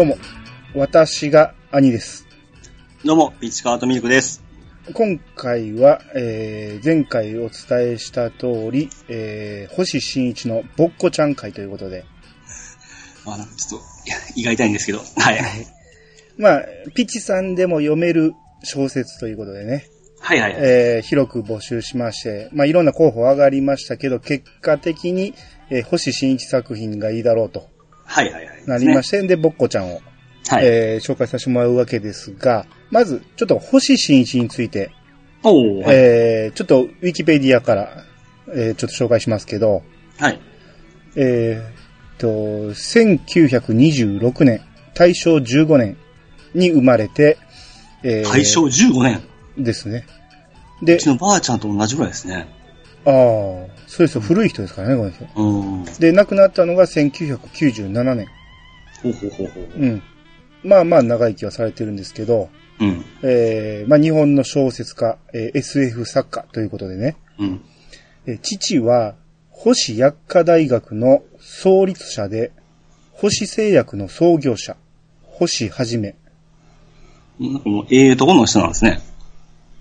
どうも、私が兄です。どうも、ピッチカートミルクです。今回は、えー、前回お伝えした通り、えー、星新一のぼっこちゃん会ということで、あちょっと、胃が痛いんですけど。はい。まあ、ピチさんでも読める小説ということでね、はいはいはい。えー、広く募集しまして、まあ、いろんな候補上がりましたけど、結果的に、えー、星新一作品がいいだろうとはいはいはい。なりまして、で、ぼっこちゃんを、はい。えー、紹介させてもらうわけですが、まず、ちょっと星新一について、お。えー、ちょっと、ウィキペディアから、えー、ちょっと紹介しますけど、はい。えー、と、1926年、大正15年に生まれて、えー大正15年。ですね。でうち、のばあちゃんと同じぐらいですね。ああ、そうですよ、古い人ですからね、この人。うん。で、亡くなったのが1997年。ほうほうほうほう。うん。まあまあ長生きはされてるんですけど、うん。えー、まあ日本の小説家、えー SF 作家ということでね、うん。えー父は、星薬科大学の創立者で、星製薬の創業者、星はじめ、なんかもう、ええとこの人なんですね。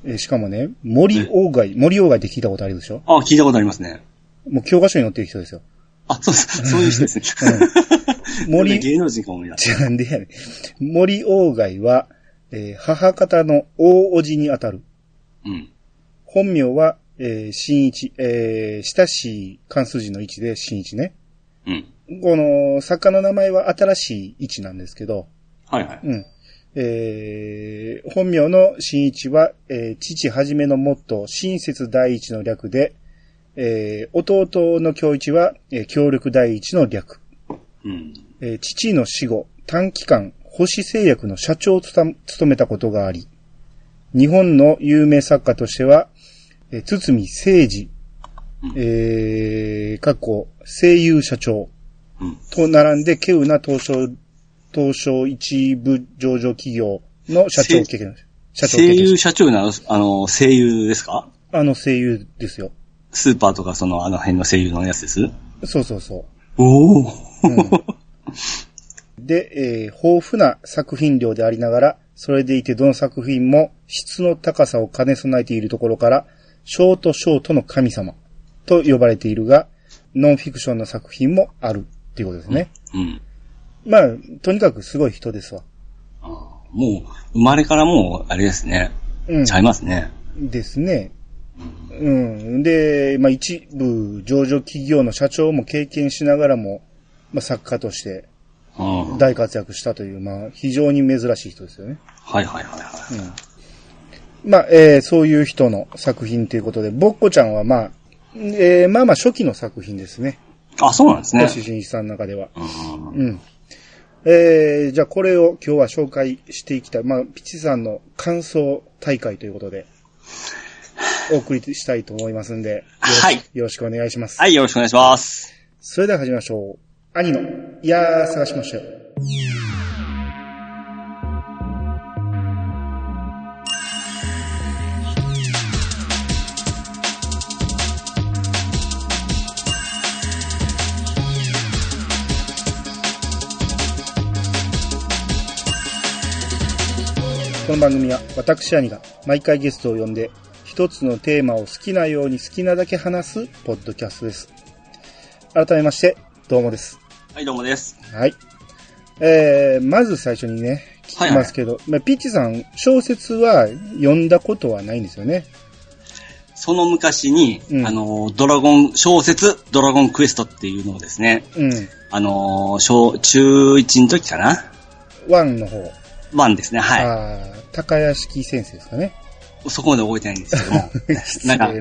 えーしかもね、森鴎外、森鴎外って聞いたことあるでしょ？あ、聞いたことありますね。もう教科書に載ってる人ですよ。あ、そうです。そういう人ですね。森 森芸能人かもいな。なんでやねん。森鴎外は、えー母方の大叔父にあたる。うん。本名は、えー、新一、えー、親しい関数字の位置で新一ね。うん。この作家の名前は新しい位置なんですけど、はいはい。うん。えー、本名の新一は、えー、父はじめのモットー、親切第一の略で、えー、弟の京一は、えー、協力第一の略。うん。えー父の死後、短期間、星製薬の社長を務めたことがあり、日本の有名作家としては、えー堤誠二、えー、過去、声優社長うん。と並んで、稀有な東証、東証一部上場企業の社長経験、社長声経験優社長なの、あの、声優ですか？あの声優ですよ。スーパーとかその、あの辺の声優のやつです？そうそうそう。おお。で、えー豊富な作品量でありながら、それでいてどの作品も質の高さを兼ね備えているところから、ショートショートの神様と呼ばれているが、ノンフィクションの作品もあるっていうことですね。うん。まあ、とにかくすごい人ですわ。あーもう、生まれからもう、あれですね。うんち。ゃいますね。ですね。うん。で、まあ一部上場企業の社長も経験しながらも、まあ作家としてうん。はい大活躍したという、まあ非常に珍しい人ですよね。はいはいはい。まあ、えーそういう人の作品ということで、ぼっこちゃんはまあ、えーまあまあ初期の作品ですね。あ、そうなんですね。星新一さんの中では。うんうん。えーじゃあこれを今日は紹介していきたい。まあ、ピチさんの感想大会ということで、お送りしたいと思いますんで、よろしはいよろしくお願いします。はい、よろしくお願いします。それでは始めましょう。兄の、いやー、探しましたよ。この番組は私兄が毎回ゲストを呼んで一つのテーマを好きなように好きなだけ話すポッドキャストです。改めまして、どうもです。はい、どうもです。はい。えー、まず最初にね、聞きますけど、まあ、ピッチさん、小説は読んだことはないんですよね。その昔に、うんあの、ドラゴン、小説、ドラゴンクエストっていうのをですね、うん。あの、小、中1の時かな？ワンの方。ワンですね、はああ、高屋敷先生ですかね。い。そこまで覚えてないんですけども、失 なんか。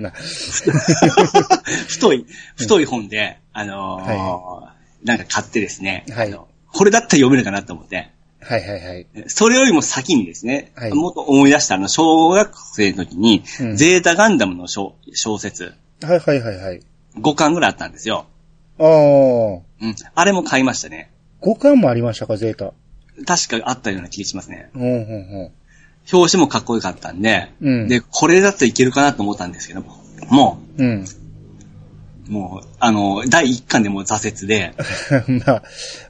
太い、太い本で、あのーはなんか買ってですね、はいこれだったら読めるかなと思って、はいはいはい。それよりも先にですね、はいもっと思い出したあの、小学生の時に、うんゼータガンダムの小小説、はいはいはいはい。5巻ぐらいあったんですよ。ああ、うん。あれも買いましたね。5巻もありましたか、ゼータ。確かあったような気がしますね。うん、うん、表紙もかっこよかったんで、うんで、これだといけるかなと思ったんですけども、もうん。うん。う、もう、あの、第1巻でもう挫折で、まあ、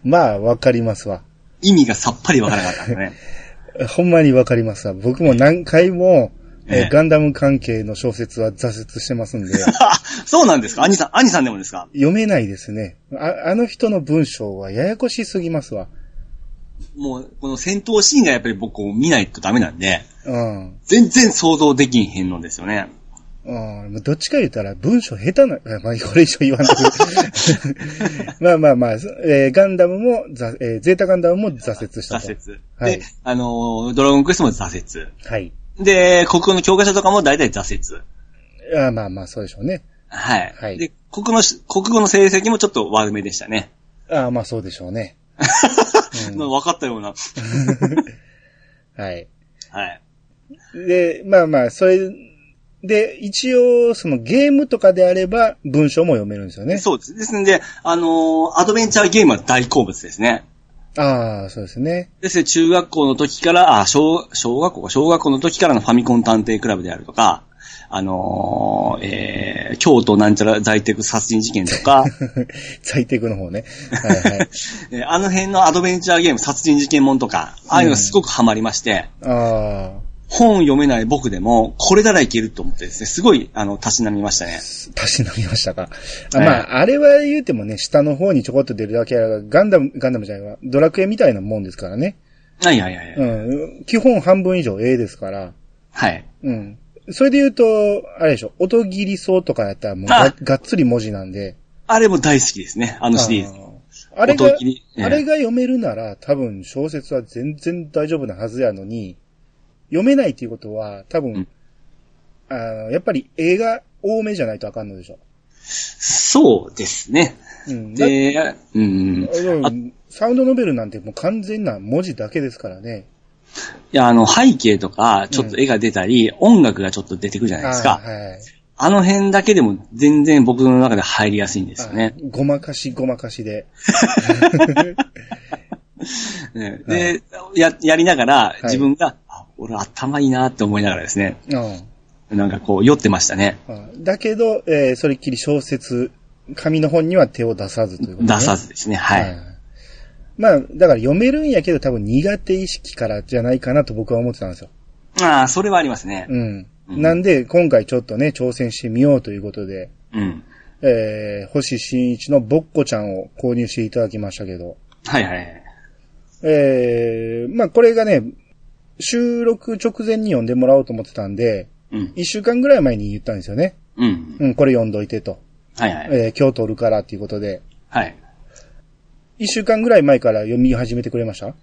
まあ、わかりますわ。意味がさっぱりわからなかったんでね。ほんまにわかりますわ。僕も何回も、えガンダム関係の小説は挫折してますんで、そうなんですか？兄さん、兄さんでもですか？読めないですね。ああの人の文章はややこしすぎますわ。もう、この戦闘シーンがやっぱり僕を見ないとダメなんで、うん。全然想像できんへんのですよね。うん、どっちか言ったら文章下手な、あまあ、これ以上言わんとく。まあまあまあ、えーガンダムも、ざえーゼータガンダムも挫折したと。挫折。はいで、あのードラゴンクエストも挫折。はい。で、国語の教科書とかも大体挫折。あまあまあ、そうでしょうね。はい。はいで、国のし、国語の成績もちょっと悪めでしたね。あまあそうでしょうね。うんまあ分かったような。はい。はい。で、まあまあ、それで、一応、そのゲームとかであれば文章も読めるんですよね。そうです。ですので、あのーアドベンチャーゲームは大好物ですね。ああ、そうですね。ですね、中学校の時から、あ、小、小学校か、小学校の時からのファミコン探偵クラブであるとか、あのーえー、京都なんちゃら在宅殺人事件とか、在宅の方ね。はいはい。えーあの辺のアドベンチャーゲーム、殺人事件もんとか、ああいうのがすごくハマりまして、あ本読めない僕でも、これならいけると思ってですね、すごい、あの、たしなみましたね。あ、たしなみましたか。あはいまあ、あれは言うてもね、下の方にちょこっと出るだけやガンダム、ガンダムじゃないわ、ドラクエみたいなもんですからね。はいはいはい。うん。基本半分以上 A ですから。はい。うん。それで言うと、あれでしょ、音切りそうとかやったらもうあががっつり文字なんで。あれも大好きですね、あのシリーズ。あれがあれが読めるなら多分小説は全然大丈夫なはずやのに、読めないっていうことは多分、うんあのやっぱり映画多めじゃないとあかんのでしょ。そうですね。うん。だで、うん。うんサウンドノベルなんてもう完全な文字だけですからね。いや、あの、背景とか、ちょっと絵が出たり、音楽がちょっと出てくるじゃないですか。あーはい。あの辺だけでも全然僕の中で入りやすいんですよね。あごまかしごまかしで。ねで、や、やりながら、い自分が、あ俺頭いいなって思いながらですね、うんなんかこう、酔ってましたね。うんだけど、えーそれっきり小説、紙の本には手を出さずということ、ね。出さずですね。はい。まあ、だから読めるんやけど多分苦手意識からじゃないかなと僕は思ってたんですよ。ああ、それはありますね。うん。うんなんで、今回ちょっとね、挑戦してみようということで、うん。えー、星新一のボッコちゃんを購入していただきましたけど、はいはいはい。えー、まあこれがね、収録直前に読んでもらおうと思ってたんで、うん。一週間ぐらい前に言ったんですよね。うん。うん、これ読んどいてと。はいはい。えー、今日撮るからっていうことで、はい。一週間ぐらい前から読み始めてくれました？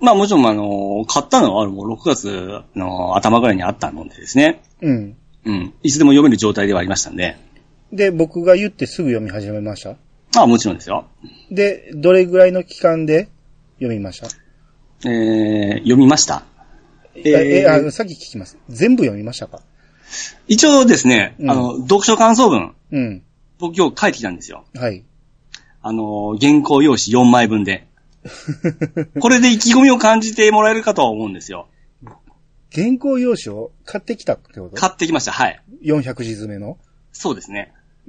まあもちろん、あの、買ったのはもう6月の頭ぐらいにあったのでですね。うん。うん。いつでも読める状態ではありましたんで。で、僕が言ってすぐ読み始めました？ああ、もちろんですよ。で、どれぐらいの期間で読みました？えー、読みました。えーえ、えあ、さっき聞きます。全部読みましたか？一応ですね、うんあの、読書感想文、うん。僕今日書いてきたんですよ。はい。あの、原稿用紙4枚分で。これで意気込みを感じてもらえるかとは思うんですよ。原稿用紙を買ってきたってこと？買ってきました。はい。?400 字詰めの？そうですね。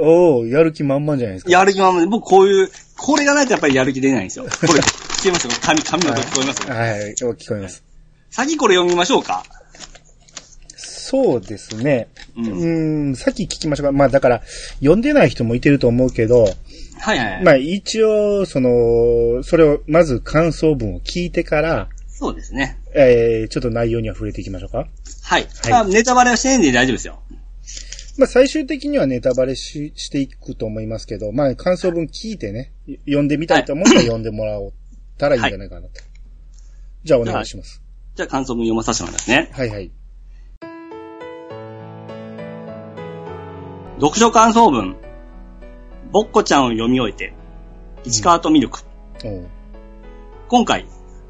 おー、やる気満々じゃないですか。やる気ままで、僕こういう、これがないとやっぱりやる気出ないんですよ。これ、聞こえますよ紙、紙の音聞こえますよ。はい、聞こえます。先これ読みましょうか。そうですね。ううんーん、さっき聞きましたが、まあだから、読んでない人もいてると思うけど、はいはいはい。まあ一応、その、それを、まず感想文を聞いてから、そうですね。えー、ちょっと内容には触れていきましょうか。はい。はいまあ、ネタバレはしてないんで大丈夫ですよ。まあ最終的にはネタバレししていくと思いますけど、まあ感想文聞いてね、読んでみたいと思ったら読んでもらおったらいいんじゃないかなと。じゃあお願いします。じゃあ感想文読まさせてもらいますね。はいはい。読書感想文。ぼっこちゃんを読み終えて、ピチカートミルク。おう今回、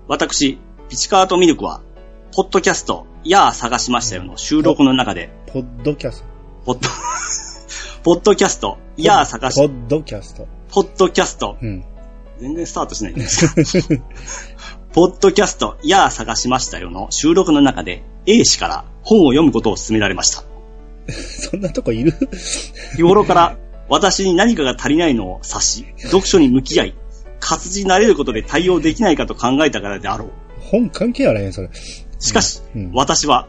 私、ピチカートミルクは、ポッドキャスト、やあ探しましたよの収録の中で、ポッドキャスポッド、ポッドキャスト、ト。やあ探しポ、ッドキャスト。ポッドキャスト、うん。全然スタートしないんですか ポッドキャスト、やあ探しましたよの収録の中で、A 氏から本を読むことを勧められました。そんなとこいる？日頃から私に何かが足りないのを察し、読書に向き合い、活字になれることで対応できないかと考えたからであろう。本関係あらへん、それ。しかし、うん私は、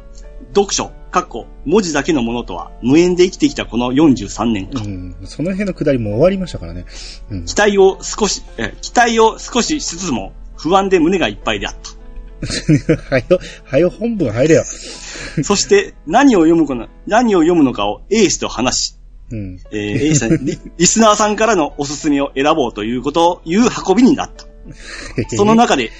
読書、かっこ、文字だけのものとは無縁で生きてきたこの43年間。うん。その辺のくだりもう終わりましたからね。うん。期待を少し、え期待を少ししつつも、不安で胸がいっぱいであった。はよ、はよ本文入れよ。そして、何を読むかな、何を読むのかを A 氏と話し、うん。えー A 氏さんリ、リスナーさんからのおすすめを選ぼうということを、いう運びになった。その中で、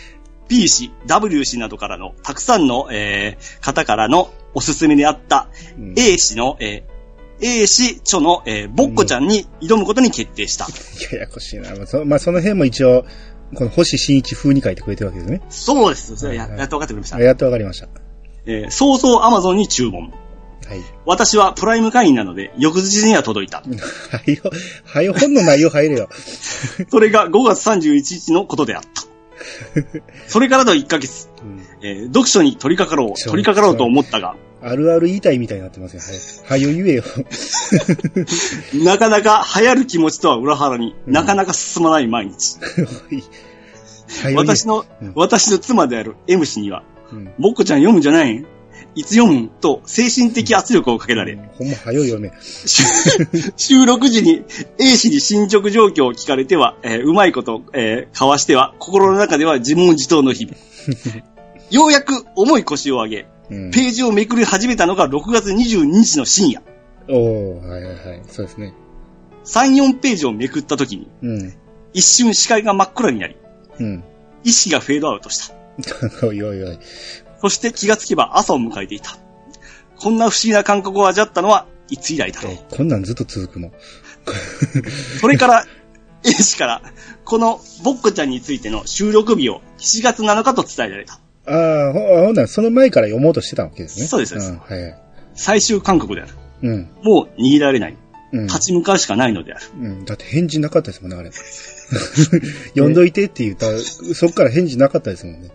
P 氏、W 氏などからの、たくさんの、えー方からのおすすめであった、うん A 氏の、えー A 氏著の、えーボッコちゃんに挑むことに決定した。ややこしいな。まあ、そまあ、その辺も一応、この星新一風に書いてくれてるわけですね。そうです。それやはいはいやっと分かってくれましたあ。やっとわかりました。えー早々 Amazon に注文。はい。私はプライム会員なので、翌日には届いた。はよ、はよ本の内容入れよ。それが5月31日のことであった。それからの1ヶ月、うんえー読書に取り掛かろう取り掛かろうと思ったが、あるある言いたいみたいになってますよ。はい。はよ言えよ。なかなか流行る気持ちとは裏腹に、うんなかなか進まない毎日。私の、うん私の妻である M 氏には、うんぼっこちゃん読むんじゃないんいつ読む？んと精神的圧力をかけられ、ほんま、はよ読め。収録時に A 氏に進捗状況を聞かれては、えーうまいこと、えー交わしては、心の中では自問自答の日々。ようやく重い腰を上げ、うん。ページをめくり始めたのが6月22日の深夜。おー、はいはいはい。そうですね。3、4ページをめくった時に、うん。一瞬視界が真っ暗になり、うん。意識がフェードアウトした。おいおいおい。そして気がつけば朝を迎えていた。こんな不思議な感覚を味わったのは、いつ以来だろう。こんなんずっと続くの？それから、A 氏から、このボッコちゃんについての収録日を7月7日と伝えられた。ああ、ほほんならその前から読もうとしてたわけですね。そうですそうですん、はいはい。最終勧告である。うん。もう逃げられない。うん。立ち向かうしかないのである。うん。だって返事なかったですもんね、あれ。読んどいてって言ったら、そっから返事なかったですもんね。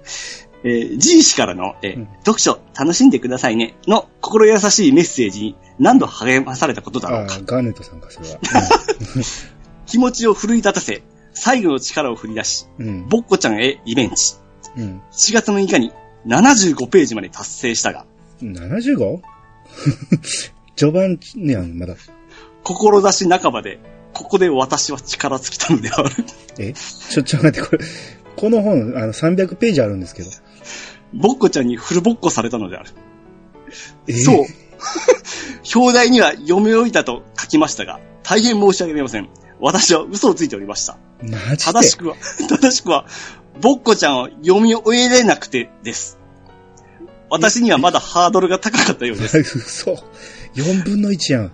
えー G 氏からの、えーうん読書楽しんでくださいねの心優しいメッセージに何度励まされたことだろうかああ。、ガーネットさんか、それは。気持ちを奮い立たせ、最後の力を振り出し、うん。うん。ボッコちゃんへリベンジ。うん。7月6日に75ページまで達成したが、75? 序盤ねやん、まだ。志半ばで、ここで私は力尽きたのである。え？ちょ、ちょ、待って、これ、この本、あの、300ページあるんですけど。ボッコちゃんにフルボッコされたのである。え？ーそう。表題には読み終えたと書きましたが、大変申し訳ありません。私は嘘をついておりました。マジで？正しくは、正しくは、ボッコちゃんを読み終えれなくてです。私にはまだハードルが高かったようです。嘘。4分の1やん。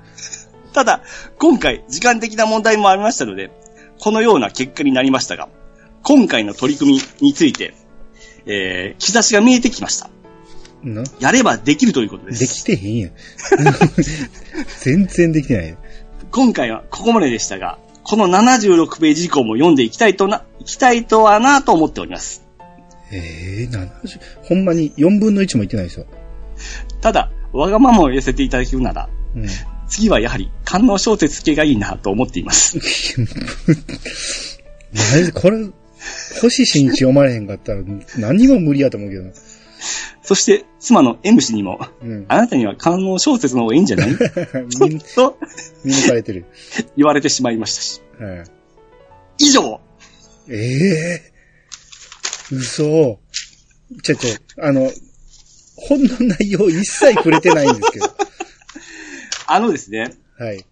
ただ、今回時間的な問題もありましたので、このような結果になりましたが、今回の取り組みについて、えー、兆しが見えてきました。な？やればできるということです。できてへんやん。全然できてない。今回はここまででしたが、この76ページ以降も読んでいきたいとな、いきたいとはなと思っております。ええー、70、ほんまに4分の1もいってないですよ。ただ、わがままを寄せていただけるなら、うん。次はやはり観音小説系がいいなと思っています。これ、星新一読まれへんかったら何も無理やと思うけどな。そして、妻の M 氏にも、うん。あなたには観音小説の方がいいんじゃない？見と見抜かれてる。言われてしまいましたし。はい。以上ええー、嘘。ちょ、ちょ、あの、本の内容一切触れてないんですけど。あのですね、はい。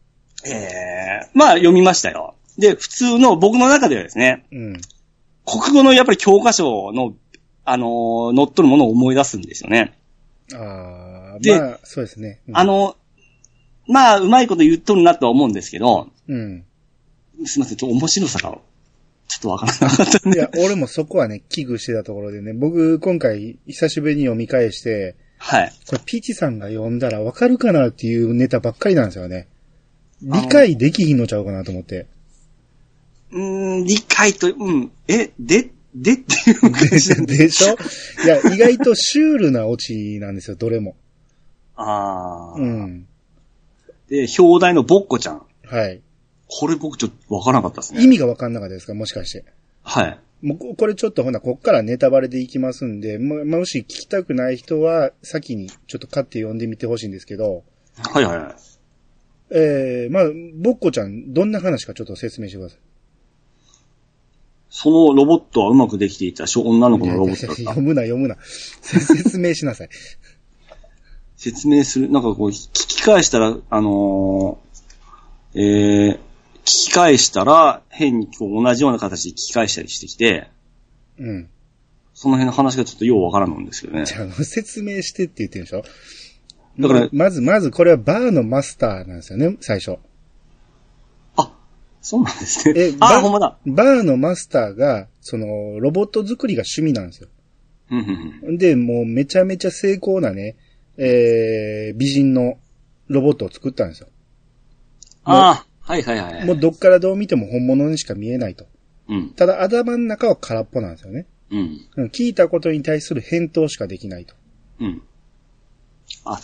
えー、まあ読みましたよ。で、普通の僕の中ではですね、うん。国語のやっぱり教科書の、あのー載っとるものを思い出すんですよね。ああ、でまあ、そうですね。うんあ、の、まあ、うまいこと言っとるなとは思うんですけど、うん。すいません、ちょっと面白さが、ちょっとわからなかったんで。いや、俺もそこはね、危惧してたところでね、僕、今回、久しぶりに読み返して、はい。これ、ピーチさんが読んだらわかるかなっていうネタばっかりなんですよね。理解できひんのちゃうかなと思って。うーん、理解と、うん、え、で、でっていう感じなんで。でしょ？いや、意外とシュールなオチなんですよ、どれも。ああ、うん。で、表題のボッコちゃん。はい。これ僕ちょっとわからなかったですね。意味がわかんなかったですか？もしかして。はい。もうここれちょっとほな、こっからネタバレでいきますんで、ももし聞きたくない人は、先にちょっと買って読んでみてほしいんですけど、はいはいはい。えー、まあ、ぼっこちゃん、どんな話かちょっと説明してください。そのロボットはうまくできていた小女の子のロボットだった。読むな、読むな。説明しなさい。説明する、なんかこう、聞き返したら、あのー、えー、聞き返したら、変にこう同じような形で聞き返したりしてきて、うん。その辺の話がちょっとようわからんんですけどねじ。ゃあ、説明してって言ってるでしょ？だからまず、まずこれはバーのマスターなんですよね、最初。あ、そうなんですね。え、あ、バほんまだ。バーのマスターが、その、ロボット作りが趣味なんですよ。うんうんうんで、もうめちゃめちゃ成功なね、えー、美人のロボットを作ったんですよ。ああ、はいはいはい。もうどっからどう見ても本物にしか見えないと。うん。ただ頭の中は空っぽなんですよね。うん。うん聞いたことに対する返答しかできないと。うん。あ、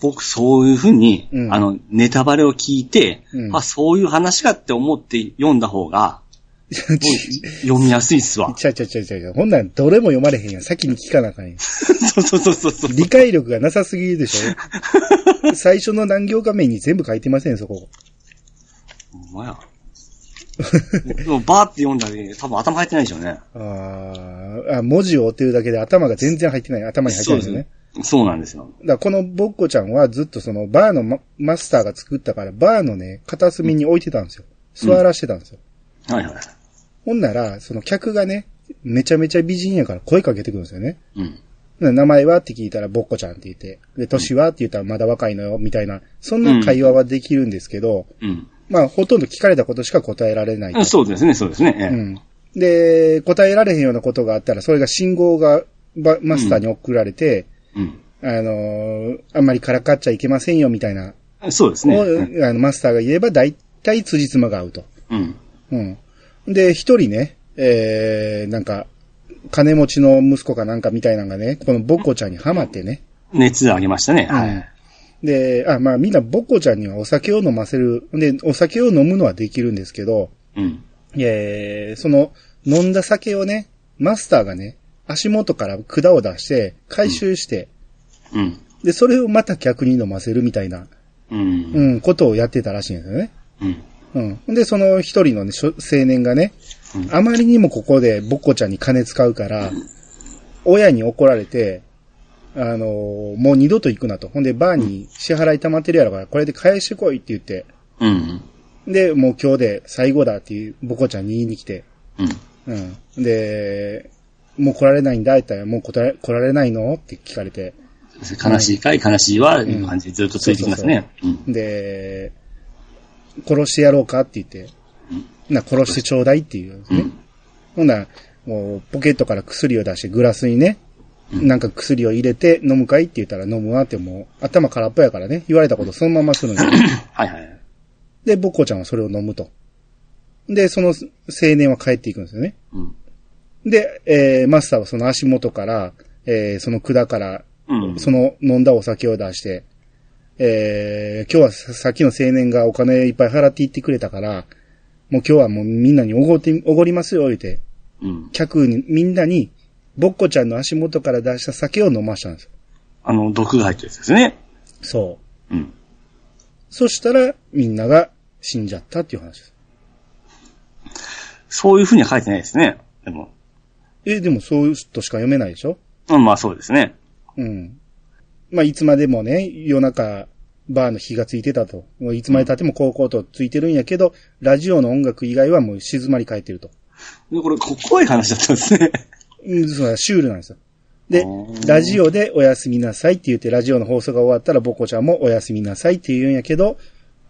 僕そういうふうに、うんあの、ネタバレを聞いて、うんあ、そういう話かって思って読んだ方が、読みやすいっすわ。ちゃちゃちゃちゃちゃ。ほんなんどれも読まれへんやん。先に聞かなあかんやん。そうそうそうそうそう。理解力がなさすぎるでしょ 最初の何行画面に全部書いてません、そこ。ほんまや。でもバーって読んだり、多分頭入ってないでしょうね。あーあ、文字を追ってるだけで頭が全然入ってない。頭に入ってないですよね。そうなんですよ。だこのボッコちゃんはずっとそのバーのママスターが作ったから、バーのね、片隅に置いてたんですよ。座らしてたんですよ。はいはい。ほんなら、その客がね、めちゃめちゃ美人やから声かけてくるんですよね。うん。で名前はって聞いたら、ボッコちゃんって言って。で、年はって言ったら、まだ若いのよ、みたいな。そんな会話はできるんですけど、うん。まあ、ほとんど聞かれたことしか答えられないと。そうですね、そうですね。ええうん。で、答えられへんようなことがあったら、それが信号がバマスターに送られて、うん。あのーあんまりからかっちゃいけませんよ、みたいな。そうですね。あのマスターが言えば、大体辻褄が合うと。うん。うん。で、一人ね、えー、なんか、金持ちの息子かなんかみたいなのがね、このボッコちゃんにハマってね。熱あげましたね。はい。で、あ、まあみんなボッコちゃんにはお酒を飲ませる。で、お酒を飲むのはできるんですけど、うん。えー、その、飲んだ酒をね、マスターがね、足元から管を出して、回収して、うん。で、それをまた客に飲ませるみたいな、うん。うん、ことをやってたらしいんですよね。うん。うん。で、その一人のね、青年がね、うんあまりにもここでボッコちゃんに金使うから、親に怒られて、あのーもう二度と行くなと。ほんで、バーに支払い溜まってるやろから、これで返してこいって言って、うん。で、もう今日で最後だっていうボコちゃんに言いに来て、うん。うん。で、もう来られないんだって言ったら、もう来られ来られないの？って聞かれて、悲しいかい？悲しいは、いう感じでずっとついてきますね。うん。で、殺してやろうかって言って、な、殺してちょうだいっていう、ね。うん。ほんなら、もう、ポケットから薬を出して、グラスにね、うんなんか薬を入れて飲むかいって言ったら飲むわってもう、頭空っぽやからね、言われたことそのままするんですよ。はいはい。で、ボッコちゃんはそれを飲むと。で、その青年は帰っていくんですよね。うん。で、えー、マスターはその足元から、えー、その管から、うん。その飲んだお酒を出して、えー、今日はささっきの青年がお金いっぱい払っていってくれたから、もう今日はもうみんなにおごって、おごりますよ、言うて、うん。客に、みんなに、ボッコちゃんの足元から出した酒を飲ましたんですよ。あの、毒が入ってるやつですね。そう。うん。そしたら、みんなが死んじゃったっていう話です。そういうふうには書いてないですね。でも。え、でもそういう人しか読めないでしょ？うん、まあそうですね。うん。まあ、いつまでもね、夜中、バーの火がついてたと。もういつまで経っても高校とついてるんやけど、ラジオの音楽以外はもう静まり返ってると。で、これ、こ怖い話だったんですね。うん、そうだシュールなんですよ。でラジオでおやすみなさいって言って、ラジオの放送が終わったら、ボコちゃんもおやすみなさいって言うんやけど、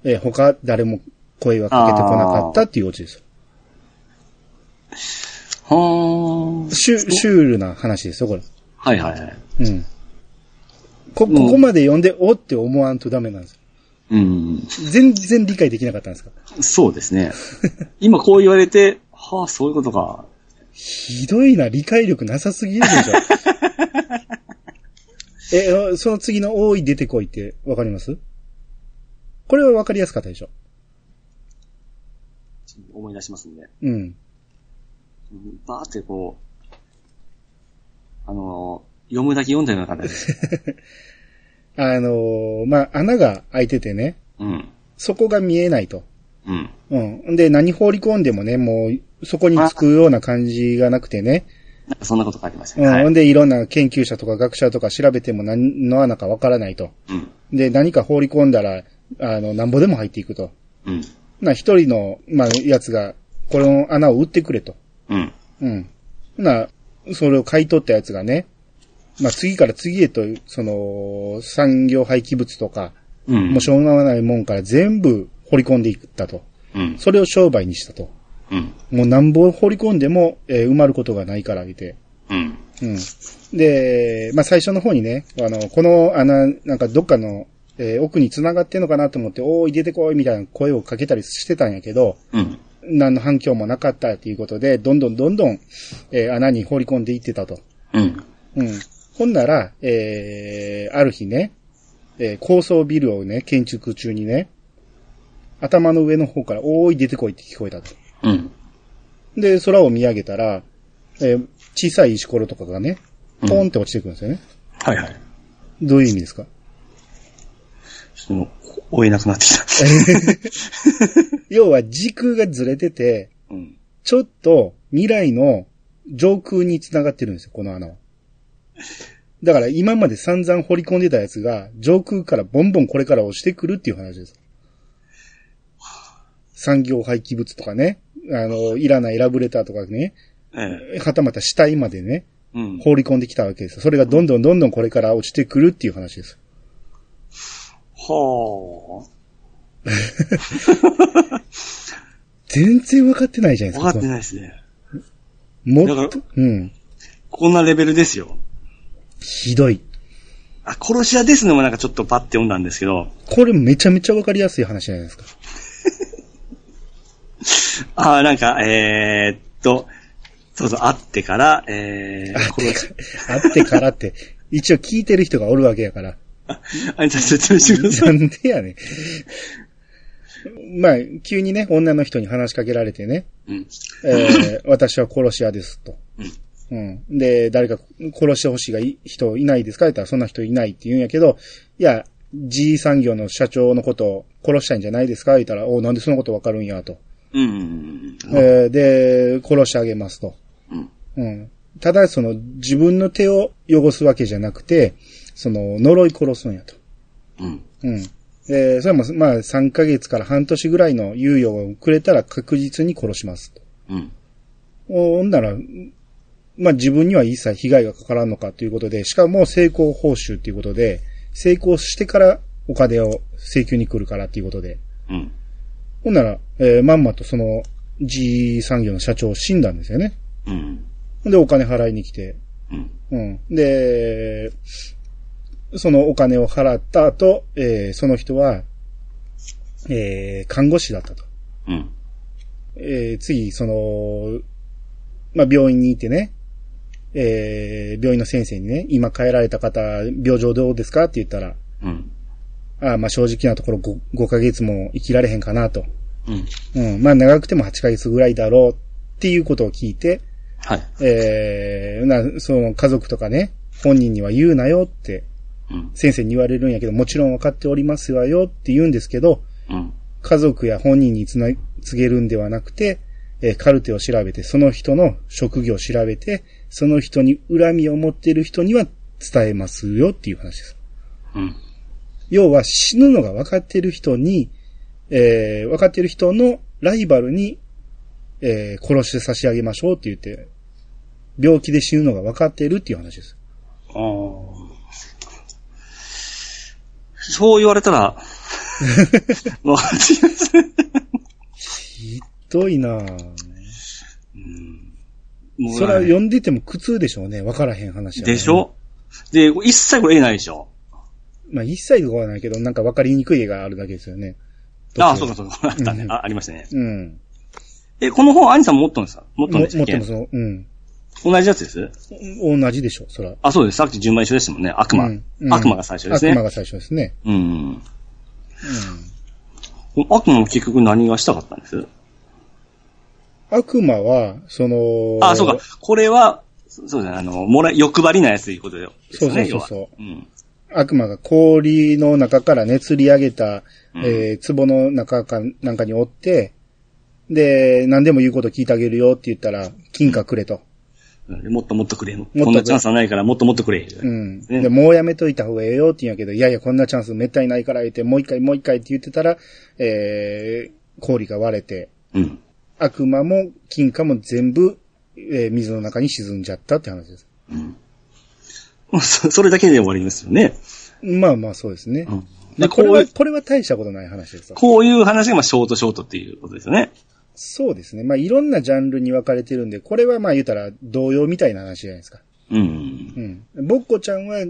えー他誰も声はかけてこなかったっていうオチですよ。はーシュシュールな話ですよ、これ。はいはいはい。うん。こ、ここまで読んで、おって思わんとダメなんですよ。うん。全然理解できなかったんですか？そうですね。今こう言われて、はあ、そういうことか。ひどいな、理解力なさすぎるでしょ。え、その次の多い出てこいってわかります？これはわかりやすかったでしょ。思い出しますんで。うん。うんバーってこう、あの、読むだけ読んだような感じです。あのーまあ、穴が開いててね、うん。そこが見えないと。うん。うん。で、何放り込んでもね、もう、そこにつくような感じがなくてね。なんかそんなこと書いてましたね。うん。はい。ほんで、いろんな研究者とか学者とか調べても何の穴かわからないと。うん。で、何か放り込んだら、あの、なんぼでも入っていくと。うん。な、一人の、まあ、やつが、この穴を打ってくれと。うん。うん。な、それを買い取ったやつがね、まあ、次から次へと、その、産業廃棄物とか、うん。もうしょうがないもんから全部掘り込んでいったと。うん。それを商売にしたと。うん。もうなんぼ掘り込んでも、えー埋まることがないから、言って。うん。うん。で、まあ、最初の方にね、あの、この穴、なんかどっかの、えー奥に繋がってんのかなと思って、おーい、出てこい、みたいな声をかけたりしてたんやけど、うん。何の反響もなかったっていうことで、どんどんどんどん、えー穴に放り込んでいってたと。うん。うん。ほんなら、えー、ある日ね、えー高層ビルをね、建築中にね、頭の上の方から、おーい、出てこいって聞こえたと。うん。で、空を見上げたら、えー小さい石ころとかがね、ポンって落ちてくるんですよね。はいはい。どういう意味ですか？ちょっともう、追えなくなってきた。要は時空がずれてて、うん。ちょっと未来の上空に繋がってるんですよ、この穴は。だから今まで散々掘り込んでたやつが上空からボンボンこれから落ちてくるっていう話です。産業廃棄物とかね、あの、いらないラブレターとかね、ええ。はたまた死体までね、うん。放り込んできたわけですよ。それがどんどんどんどんこれから落ちてくるっていう話です。は 全然分かってないじゃあ。ないですか。分かってないですね。もっと、うん。こんなレベルですよ。ひどい。あ、殺し屋ですのもなんかちょっとパッて読んだんですけど、これめちゃめちゃ分かりやすい話じゃないですか。あなんか、えー、っと、そうそう、会ってから、えー、殺し、会ってからって、一応聞いてる人がおるわけやから。あ、じゃあ説明してくださ。ないんでやねん。まあ、急にね、女の人に話しかけられてね、うん。えー 私は殺し屋ですと。うん。で、誰か殺してほしいがい人いないですか？って言ったらそんな人いないって言うんやけど、いや、G 産業の社長のことを殺したいんじゃないですか？言ったら、おなんでそのことわかるんやと。うんうんうん。えーで、殺してあげますと。うん。うん。ただ、その、自分の手を汚すわけじゃなくて、その、呪い殺すんやと。うん。うん。えーそれも、まあ、3ヶ月から半年ぐらいの猶予をくれたら確実に殺しますと。うん。ほんなら、まあ自分には一切被害がかからんのかということで、しかも成功報酬ということで、成功してからお金を請求に来るからということで。うん。ほんなら、えーまんまとその G 産業の社長死んだんですよね。うん。でお金払いに来て、うん。うん。で、そのお金を払った後、えーその人は、えー看護師だったと。うん。えー次、その、まあ、病院に行ってね、えー病院の先生にね、今帰られた方、病状どうですかって言ったら、うん。あーまあ、正直なところ 5, 5ヶ月も生きられへんかなと。うん。うん。まあ、長くても8ヶ月ぐらいだろうっていうことを聞いて、はい。えーな、その家族とかね、本人には言うなよってうん。先生に言われるんやけど、もちろん分かっておりますわよって言うんですけど、うん。家族や本人につな、告げるんではなくて、えーカルテを調べて、その人の職業を調べて、その人に恨みを持っている人には伝えますよっていう話です。うん。要は死ぬのが分かっている人に、えー分かっている人のライバルに、えー殺して差し上げましょうって言って、病気で死ぬのが分かっているっていう話です。ああ。そう言われたら、わかっています。ひどいなぁ。もうそれは読んでても苦痛でしょうね。分からへん話やねでしょ？で、一切これ絵ないでしょ？まあ一切とかはないけど、なんか分かりにくい絵があるだけですよね。ああ、そうかそうか。あったねう。んあ、ありましたね。うん。え、この本、兄さん持っとんですか？持っとんもでしたっけ？持ってますよ。うん。同じやつです？同じでしょ、そら。あ、そうです。さっき順番一緒でしたもんね。悪魔。うんうん悪魔が最初ですね。悪魔が最初ですね。うん。悪魔も結局何がしたかったんです？悪悪魔は、その、あ、そうか。これは、そそうだね、あの、もら、欲張りなやつということよ。そうそうそうそううん。悪魔が氷の中からね、釣り上げた、うんえー、壺の中かなんかにおって、で、何でも言うこと聞いてあげるよって言ったら、金貨くれと。うんもっともっとくれ。とこんなチャンスはないからもっともっとくれ。うん。ねで、もうやめといた方がええよって言うんやけど、いやいや、こんなチャンスめったにないから言って、もう一回もう一回って言ってたら、えー、氷が割れて、うん。悪魔も金貨も全部、えー水の中に沈んじゃったって話です。うん。そそれだけで終わりですよね。まあまあそうですね。うん。まで、あこれは、これは大したことない話ですよ。こういう話がまあショートショートっていうことですよね。そうですね。まあいろんなジャンルに分かれてるんで、これはまあ言うたら同様みたいな話じゃないですか。うん。うん。ボッコちゃんは、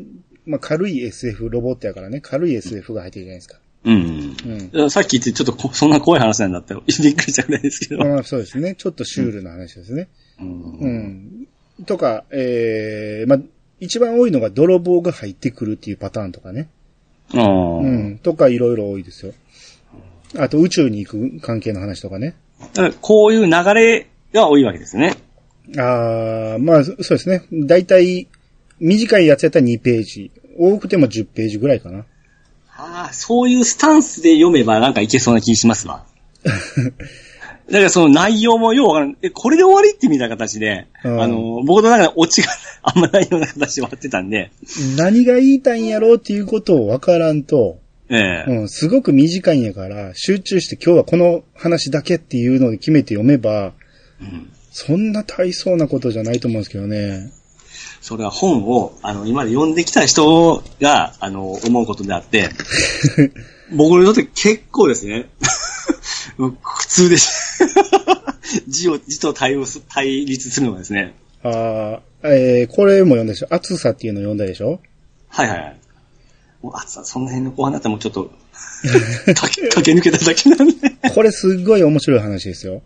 まあ軽い SF ロボットやからね、軽い SF が入ってるじゃないですか。うん。うん。さっき言ってちょっとこそんな怖い話なんだってびっくりしたぐらいですけど。まあそうですね。ちょっとシュールな話ですね。うんうん。とか、ええまあ、一番多いのが泥棒が入ってくるっていうパターンとかね。ああ。うん。とかいろいろ多いですよ。あと宇宙に行く関係の話とかね。こういう流れが多いわけですね。ああ、まあ、そそうですね。だいたい、短いやつやったら2ページ。多くても10ページぐらいかな。ああ、そういうスタンスで読めばなんかいけそうな気しますわ。だからその内容もようわからん。え、これで終わりってみたいな形で、うんあの、僕の中でオチがあんまないような形で終わってたんで、何が言いたいんやろうっていうことをわからんと、ええうん、すごく短いんやから、集中して今日はこの話だけっていうので決めて読めば、うんそんな大層なことじゃないと思うんですけどね。それは本を、あの、今まで読んできた人が、あの、思うことであって、僕にとって結構ですね、苦痛です。字を、字と対応す、対立するのがですね。ああ、えー、これも読んだでしょ？暑さっていうの読んだでしょ？はいはいはい。もう、あ、そその辺の後半だったらもうちょっと、かけ、駆け抜けただけなんで。これすっごい面白い話ですよ。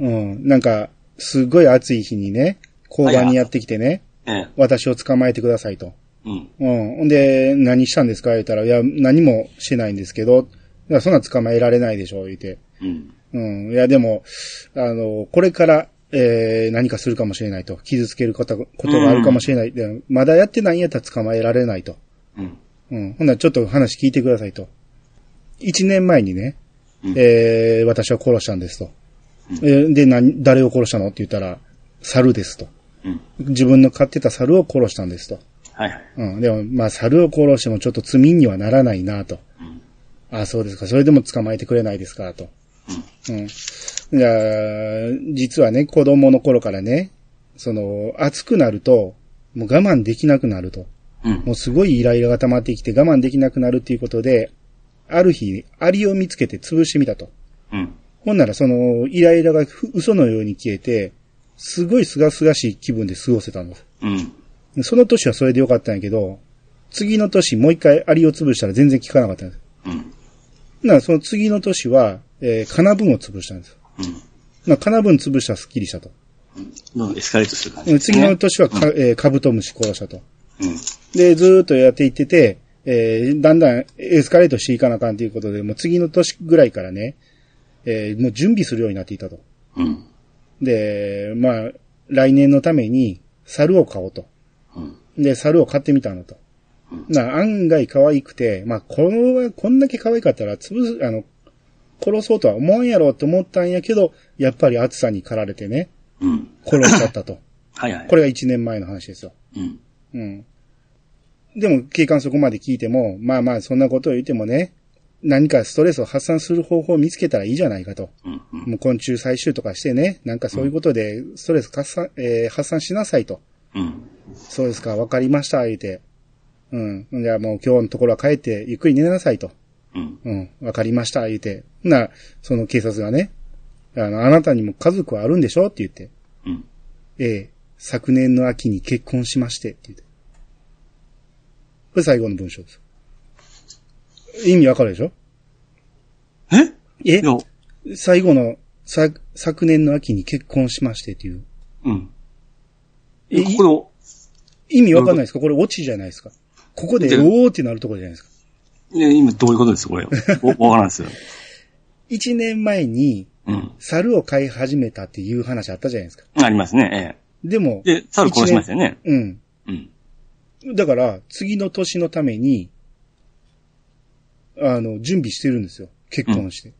うん。なんか、すっごい暑い日にね、交番にやってきてね、ええ。私を捕まえてくださいと。うん。うん。ほんで、何したんですか？言ったら、いや、何もしてないんですけど、そんな捕まえられないでしょ言うて。うん。うん。いや、でも、あの、これから、えー、何かするかもしれないと。傷つけることことがあるかもしれない。でまだやってないんやったら捕まえられないと。うん。うん。ほんならちょっと話聞いてくださいと。一年前にね、うんえー、私は殺したんですと。えーで、何、誰を殺したの？って言ったら、猿ですと。うん。自分の飼ってた猿を殺したんですと。はいはい。うん。でも、まあ、猿を殺してもちょっと罪にはならないなと。うん。あそうですか。それでも捕まえてくれないですかと。うん。じゃあ、実はね、子供の頃からね、その、暑くなると、もう我慢できなくなると。うん。もうすごいイライラが溜まってきて我慢できなくなるっていうことで、ある日、アリを見つけて潰してみたと。うん。ほんならその、イライラがふ嘘のように消えて、すごい清々しい気分で過ごせたんです。うん。その年はそれでよかったんやけど、次の年もう一回アリを潰したら全然効かなかったんです。うん。ならその次の年は、えー、カナブンを潰したんです。うん。まあ、カナブン潰したらスッキリしたと。どんエスカレートする感じね。次の年はか、えーカブトムシ殺したと。うん。で、ずーっとやっていってて、えーだんだんエスカレートしていかなあかんということで、もう次の年ぐらいからね、えーもう準備するようになっていたと。うん。で、まあ、来年のために猿を買おうと。うん。で、猿を買ってみたのと。な案外可愛くて、まあ、この、こんだけ可愛かったら、潰す、あの、殺そうとは思わんやろうって思ったんやけど、やっぱり暑さに駆られてね、うん。殺しちゃったと。はいはい。これが1年前の話ですよ。うん。うん。でも、警官そこまで聞いても、まあまあ、そんなことを言ってもね、何かストレスを発散する方法を見つけたらいいじゃないかと。うん。うん。もう昆虫採集とかしてね、なんかそういうことでストレス発散、えー発散しなさいと。うん。そうですか、わかりました、言うて。うん。じゃあもう今日のところは帰ってゆっくり寝なさいと。うん。うん。わかりました、言うて。ほな、その警察がね、あの、あなたにも家族はあるんでしょって言って。うん。ええ、昨年の秋に結婚しまして、って言って。これ最後の文章です。意味わかるでしょ？え？え？最後の、さ、昨年の秋に結婚しましてっていう。うん。えここ意味わかんないですか？これオチじゃないですか？ここで、でおーってなるところじゃないですか？で、いや今どういうことですこれ。おわからんですよ。一年前に、うん。猿を飼い始めたっていう話あったじゃないですか。ありますね、でもええ。、で、猿殺しましたよね。うん。うん。だから、次の年のために、あの、準備してるんですよ。結婚して。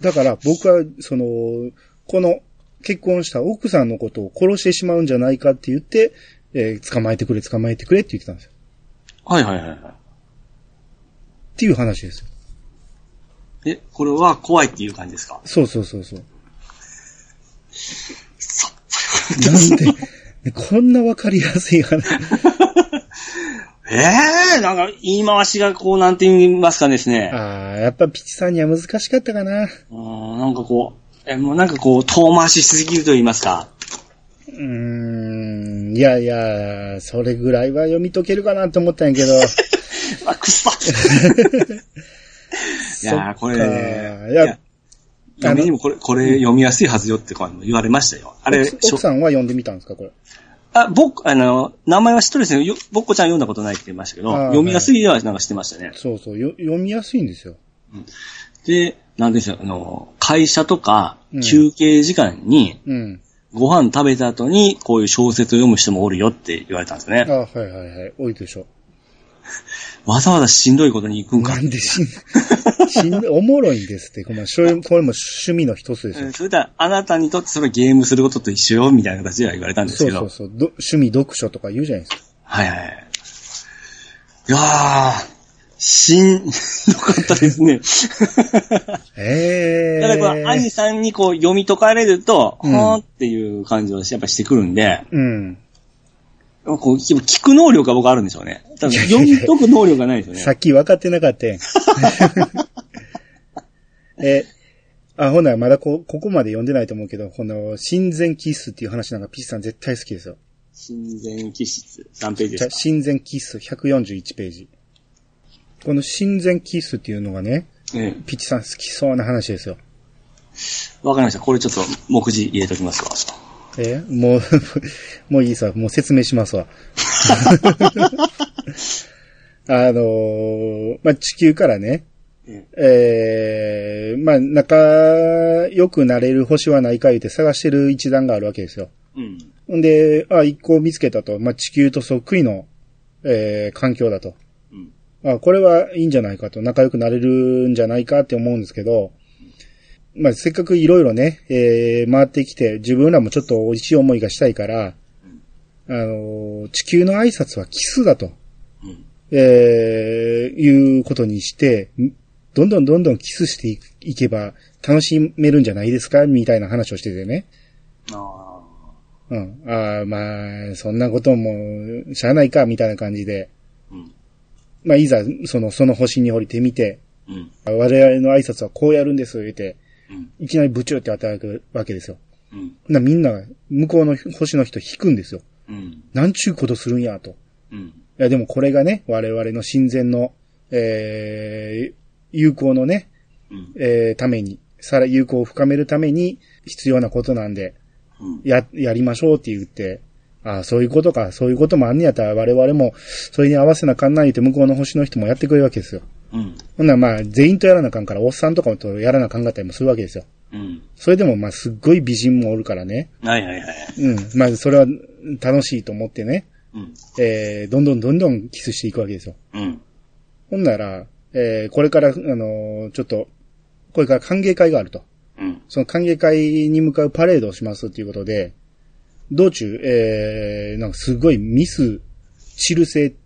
だから、僕は、その、この、結婚した奥さんのことを殺してしまうんじゃないかって言って、えー捕まえてくれ、捕まえてくれって言ってたんですよ。はいはいはいはっていう話ですよ。い。え、これは怖いっていう感じですか？そうそうそうそう。なんで、ねこんなわかりやすい話。ええなんか言い回しがこうなんて言いますかですね。ああ、やっぱピチさんには難しかったかな。うん、なんかこう、え、もうなんかこう、遠回ししすぎると言いますか。うーん、いやいや、それぐらいは読み解けるかなと思ったんやけど。あ、くっそ いやーこれねかいや、嫁にもこれ、これ読みやすいはずよって言われましたよ。あれ、奥奥さんは読んでみたんですか、これ？あ、僕、あの、名前は知ってるんですよ。よぼっこちゃん読んだことないって言いましたけど、読みやすいではなんかしてましたね。そうそう、よ読みやすいんですよ。で、なんですよ、あの、会社とかうん休憩時間にうん。ご飯食べた後にこういう小説を読む人もおるよって言われたんですねあ。はいはいはい。多いでしょ。わざわざしんどいことに行くんかな。んでしん、しん、おもろいんですって。これもこれも趣味の一つですようん。それでは、あなたにとってそれゲームすることと一緒よ、みたいな形では言われたんですけど。そうそうそう。ど趣味読書とか言うじゃないですか。はいはい。いやー、しんどかったですね。ええだからこの兄さんにこう読み解かれると、うんはーっていう感じをやっぱしてくるんで、うん。こう聞く能力が僕あるんでしょうね。多分読み解く能力がないですよね。さっき分かってなかったやん。え、あ、ほな、まだこ、ここまで読んでないと思うけど、この、親善キッスっていう話なんかピッチさん絶対好きですよ。親善気質、3ページですか？親善キッス141ページ。この親善キッスっていうのがね、えピッチさん好きそうな話ですよ。えわかりました。これちょっと目次入れときますわ。えもう、もういいさ、もう説明しますわ。あのーまあ、地球からね、えええまあ、仲良くなれる星はないか言って探してる一団があるわけですよ。うん。んで、あ、一個見つけたと。まあ、地球とそっくりの、えー環境だと。うん。あ、これはいいんじゃないかと。仲良くなれるんじゃないかって思うんですけど、まあ、せっかくいろいろね、えー回ってきて、自分らもちょっと美味しい思いがしたいから、あのー地球の挨拶はキスだと。うん。えーいうことにして、んどんどんどんどんキスしていいけば楽しめるんじゃないですかみたいな話をしててね。あうん。ああ、まあ、そんなことも、しゃあないか、みたいな感じで。ーうん。まあ、いざ、その、その星に降りてみて、うん。我々の挨拶はこうやるんです、言って、うん。いきなりブチューって与えるわけですよ。うん。な、みんな、向こうの星の人引くんですよ。うん。なんちゅうことするんや、と。うん。いや、でもこれがね、我々の親善の、えー、友好のね、うん。えー、ために、さら、友好を深めるために必要なことなんで、うん。や、やりましょうって言って、ああ、そういうことか、そういうこともあんねやったら我々も、それに合わせなあかんない言って向こうの星の人もやってくれるわけですよ。うん。ほんならまあ、全員とやらなあかんから、おっさんとかとやらなあかんかったりもするわけですよ。うん。それでもまあ、すっごい美人もおるからね。はいはいはい。うん。まあ、それは楽しいと思ってね、うん。えー、どんどんどんどんキスしていくわけですよ。うん。ほんなら、えー、これから、あのーちょっと、これから歓迎会があると。うん。その歓迎会に向かうパレードをしますっていうことで、道中、えー、なんかすごいミス、チルセって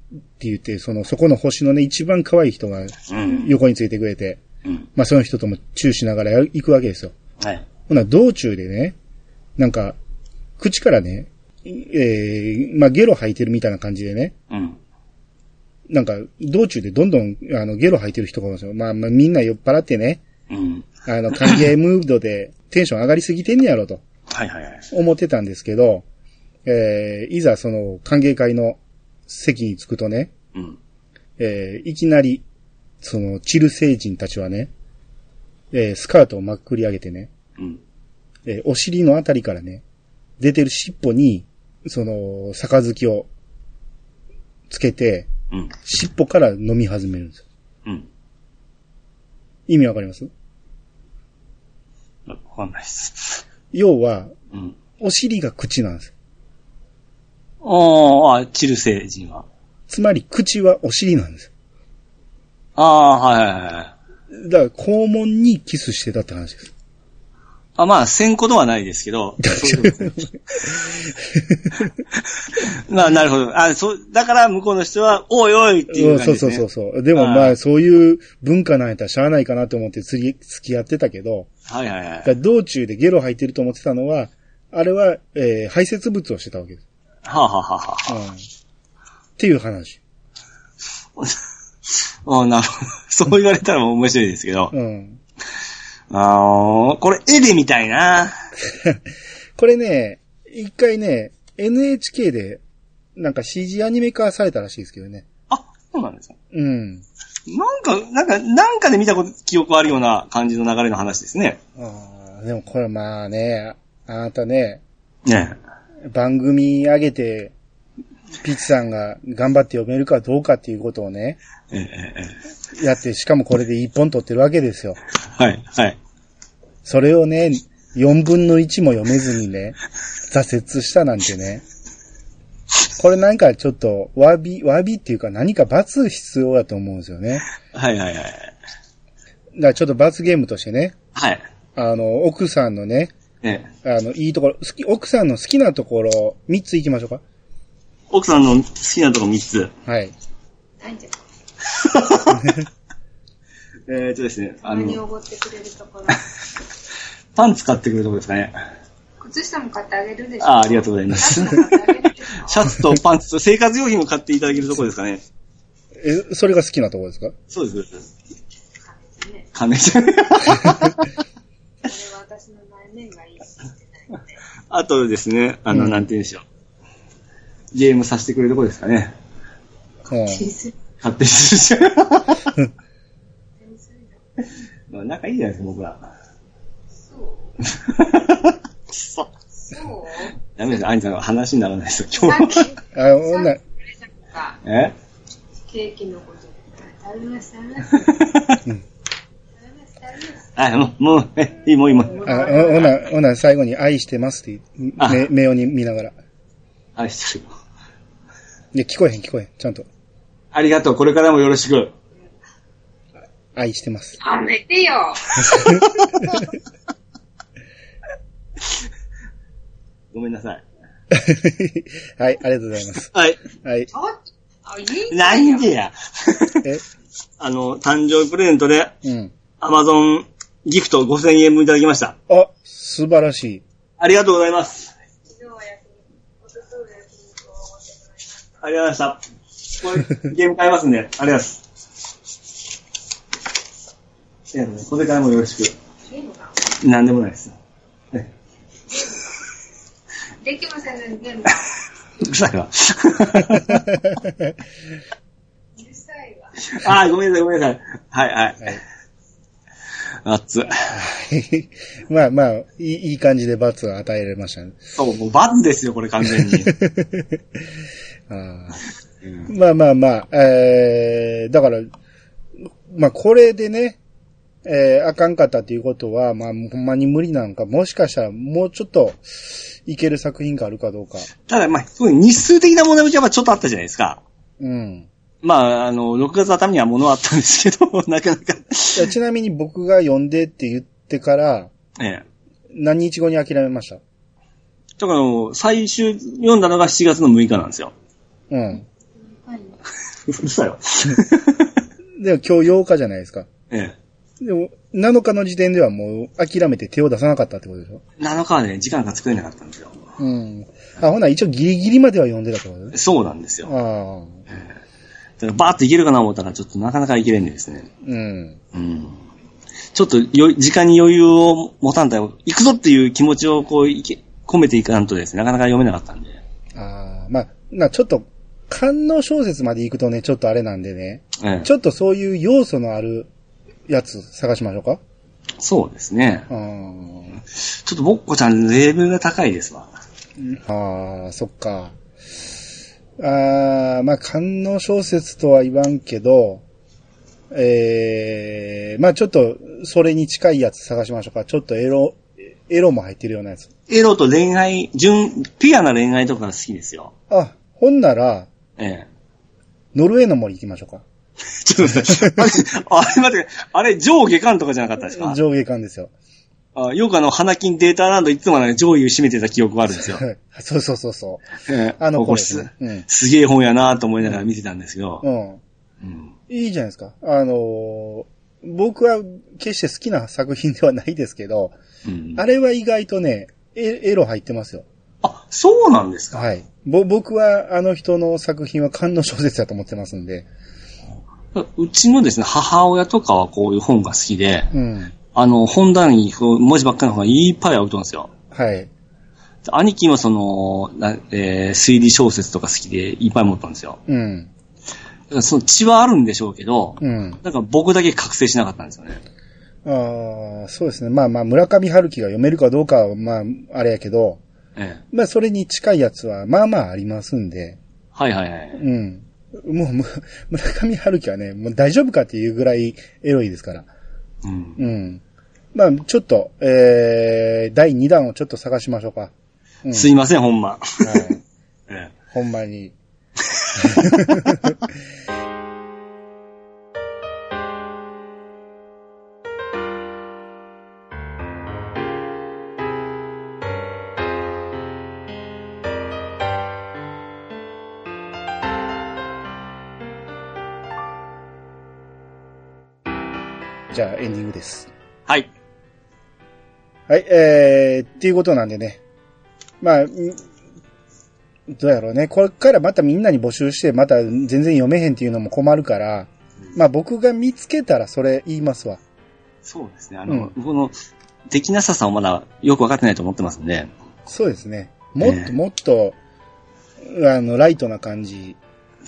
言って、その、そこの星のね、一番可愛い人がうん。横についてくれて、うん。まあその人ともチューしながらや行くわけですよ。はい。ほな、道中でね、なんか、口からね、えー、まあゲロ吐いてるみたいな感じでね、うん。なんか、道中でどんどん、あの、ゲロ吐いてる人がいるんですよ。まあ、まあ、みんな酔っ払ってね、うん。あの、歓迎ムードでテンション上がりすぎてんねやろと。はいはいはい。思ってたんですけど、えー、いざその歓迎会の席に着くとね、うん。えー、いきなり、その、チル星人たちはね、えー、スカートをまっくり上げてね、うん。えーお尻のあたりからね、出てる尻尾に、その、杯をつけて、うん。尻尾から飲み始めるんですよ。うん。意味わかります？わかんないです。要は、うん。お尻が口なんです。ああ、チル星人は。つまり口はお尻なんです。ああ、はいはいはい。だから肛門にキスしてたって話です。あ、まあ、せんことはないですけど。まあ、なるほど。あ、そう、だから向こうの人は、おいおいっていう感じです、ね。そうそうそうそう。でもまあそういう文化なんやったらしゃあないかなと思って次付き合ってたけど、はいはいはいだ道中でゲロ吐いてると思ってたのは、あれは、えー排泄物をしてたわけです。はあ、はあはあはあ、うん。っていう話。あなるほど。そう言われたら面白いですけど。うん。あーこれ絵で見たいな。これね、一回ね、NHK で、なんか CG アニメ化されたらしいですけどね。あ、そうなんですか？うん。なんか、なんか、なんかで見たこと、記憶あるような感じの流れの話ですね。ああ、でもこれまあね、あなたね、ね番組上げて、ピッチさんが頑張って読めるかどうかっていうことをね、やって、しかもこれで一本取ってるわけですよ。はい、はい。それをね、4分の1も読めずにね、挫折したなんてね。これなんかちょっと、詫び、詫びっていうか何か罰必要だと思うんですよね。はい、はい、はい。だからちょっと罰ゲームとしてね、はい。あの、奥さんのね、ええ。あの、いいところ、好き、奥さんの好きなところ、3つ行きましょうか。奥さんの好きなとこ3つ。はい。なんじゃ、えーとですね、あの、何をおごってくれるところ？パンツ買ってくるとこですかね。靴下も買ってあげるでしょ。ああ、ありがとうございます。シャツとパンツと生活用品を買っていただけるとこですかね。え、それが好きなところですか？そうです。金じゃん。これは私の内面がいいって言ってないので。あとですね、あの、うんなんて言うんでしょう。ゲームさせてくれるとこですかね。うん。気にする。勝手にする。気にするのまあ仲いいじゃないですか、僕ら。そう。そう。そうダメです、アニさんが話にならないですよ、今さっき、日は。あ、ほんなさっきくれたかえ？ケーキのこと。食べます、食べます。食べます、食べます。あ、もう、もう、え、いい、もういい、もう。あ、ほほな、ほな、最後に愛してますって言うあ目、目をに見ながら。愛してるよ。いや、聞こえへん、聞こえへん。ちゃんと。ありがとう、これからもよろしく。愛してます。やめてよ ごめんなさい。はい、ありがとうございます。はい。はい。あ、あ、いいなんでや？え、あの、誕生日プレゼントで、うん。アマゾンギフト5000円分いただきました。あ、素晴らしい。ありがとうございます。ありがとうございました。これ、ゲーム買いますんで、ありがとうございます。いやねこれからもよろしく。ゲームがなんでもないです。ねできませんね、ゲームが。うるさいわ。うるさいわ。あー、ごめんなさい、ごめんなさい。はい、はい。熱っ。まあまあ、いいいい感じで罰を与えられましたね。そう、もうバツですよ、これ完全に。あーうんまあまあまあ、えー、だから、まあこれでね、えー、あかんかったっていうことは、まあほんまに無理なんか、もしかしたらもうちょっといける作品があるかどうか。ただ、まあ、そういう日数的な問題もやっぱちょっとあったじゃないですか。うん。まあ、あの、6月頭には物はあったんですけど、なかなか。いやちなみに僕が読んでって言ってから、ええ。何日後に諦めました？だから、あの最終読んだのが7月の6日なんですよ。うん。はい。うるさいわ。でも今日8日じゃないですか。ええ。でも、7日の時点ではもう諦めて手を出さなかったってことでしょ？7日はね、時間が作れなかったんですよ。うん。あ、ほな一応ギリギリまでは読んでたってこと？ね。そうなんですよ。ああ。だからバーッといけるかな思ったら、ちょっとなかなかいけれんでですね。うん。うん。ちょっとよ、時間に余裕を持たんと、行くぞっていう気持ちをこう、いけ、込めていかんとですね、なかなか読めなかったんで。ああ。まあ、な、ちょっと、観音小説まで行くとね、ちょっとあれなんでね。ええちょっとそういう要素のあるやつ探しましょうか？そうですね。あちょっとぼっこちゃんレベルが高いですわ。あ。ああ、そっか。ああ、まあ、観音小説とは言わんけど、えー、まあちょっと、それに近いやつ探しましょうか。ちょっとエロ、エロも入ってるようなやつ。エロと恋愛、純、ピュアな恋愛とかが好きですよ。あ、ほんなら、ええ。ノルウェーの森行きましょうか。ちょっと待って、あれ、あれ待って、あれ上下巻とかじゃなかったですか？上下巻ですよ。あよくあの、花金データランドいつもね、上位を占めてた記憶があるんですよ。そうそうそうそう。ええあのこれす。うん。すげえ本やなと思いながら見てたんですけど。うん。うんいいじゃないですか。あのー僕は決して好きな作品ではないですけど、うんあれは意外とね、エエロ入ってますよ。あ、そうなんですか？はい。ぼ、僕はあの人の作品は観音小説だと思ってますんで。うちのですね、母親とかはこういう本が好きで、うん。あの、本棚に文字ばっかりの本がいっぱいあると思うんですよ。はい。兄貴もその、なえー推理小説とか好きでいっぱい持ったんですよ。うん。その血はあるんでしょうけど、うん。なんか僕だけ覚醒しなかったんですよね。ああ、そうですね。まあまあ、村上春樹が読めるかどうかは、まあ、あれやけど、ええ。まあ、それに近いやつは、まあまあありますんで、はいはいはい。うん。もう、む 村上春樹はね、もう大丈夫かっていうぐらいエロいですから。うん。うん。まあ、ちょっと、えー、第2弾をちょっと探しましょうか。うん。すいません、ほんま。はい。ええ。ほんまに。エンディングです。はい。はい、えー、っていうことなんでね。まあ、んどうやろうね。これからまたみんなに募集して、また全然読めへんっていうのも困るから、まあ僕が見つけたらそれ言いますわ。そうですね。あの、この、できなささをまだよくわかってないと思ってますんで、そうですね。もっええともっと、あの、ライトな感じ。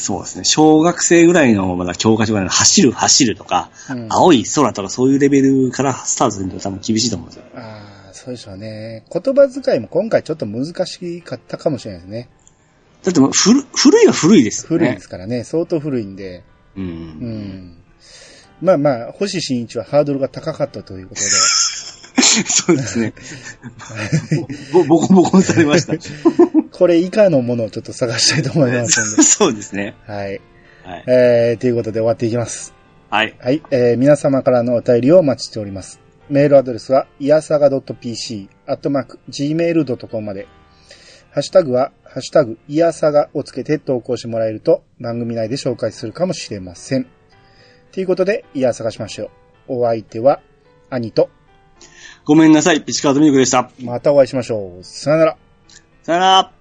そうですね。小学生ぐらいのまだ教科書ぐらいの走る走るとか、うん、あ青い空とかそういうレベルからスタートすると多分厳しいと思うんですよ。あー、そうでしょうね。言葉遣いも今回ちょっと難しかったかもしれないですね。だってもう古古いは古いですよね。古いですからね。相当古いんで。う。うんん。まあまあ、星新一はハードルが高かったということで。そうですね。ぼ、ぼこぼこにされました。これ以下のものをちょっと探したいと思いますんで。そうですね。はい。はい。えー、ということで終わっていきます。はい。はい。えー、皆様からのお便りをお待ちしております。メールアドレスは、いやさが .pc、アットマーク、gmail.com まで。ハッシュタグは、ハッシュタグ、いやさがをつけて投稿してもらえると、番組内で紹介するかもしれません。ということで、いやさがしましょう。お相手は、兄と、ごめんなさい。ピチカートミルクでした。またお会いしましょう。さよなら。さよなら。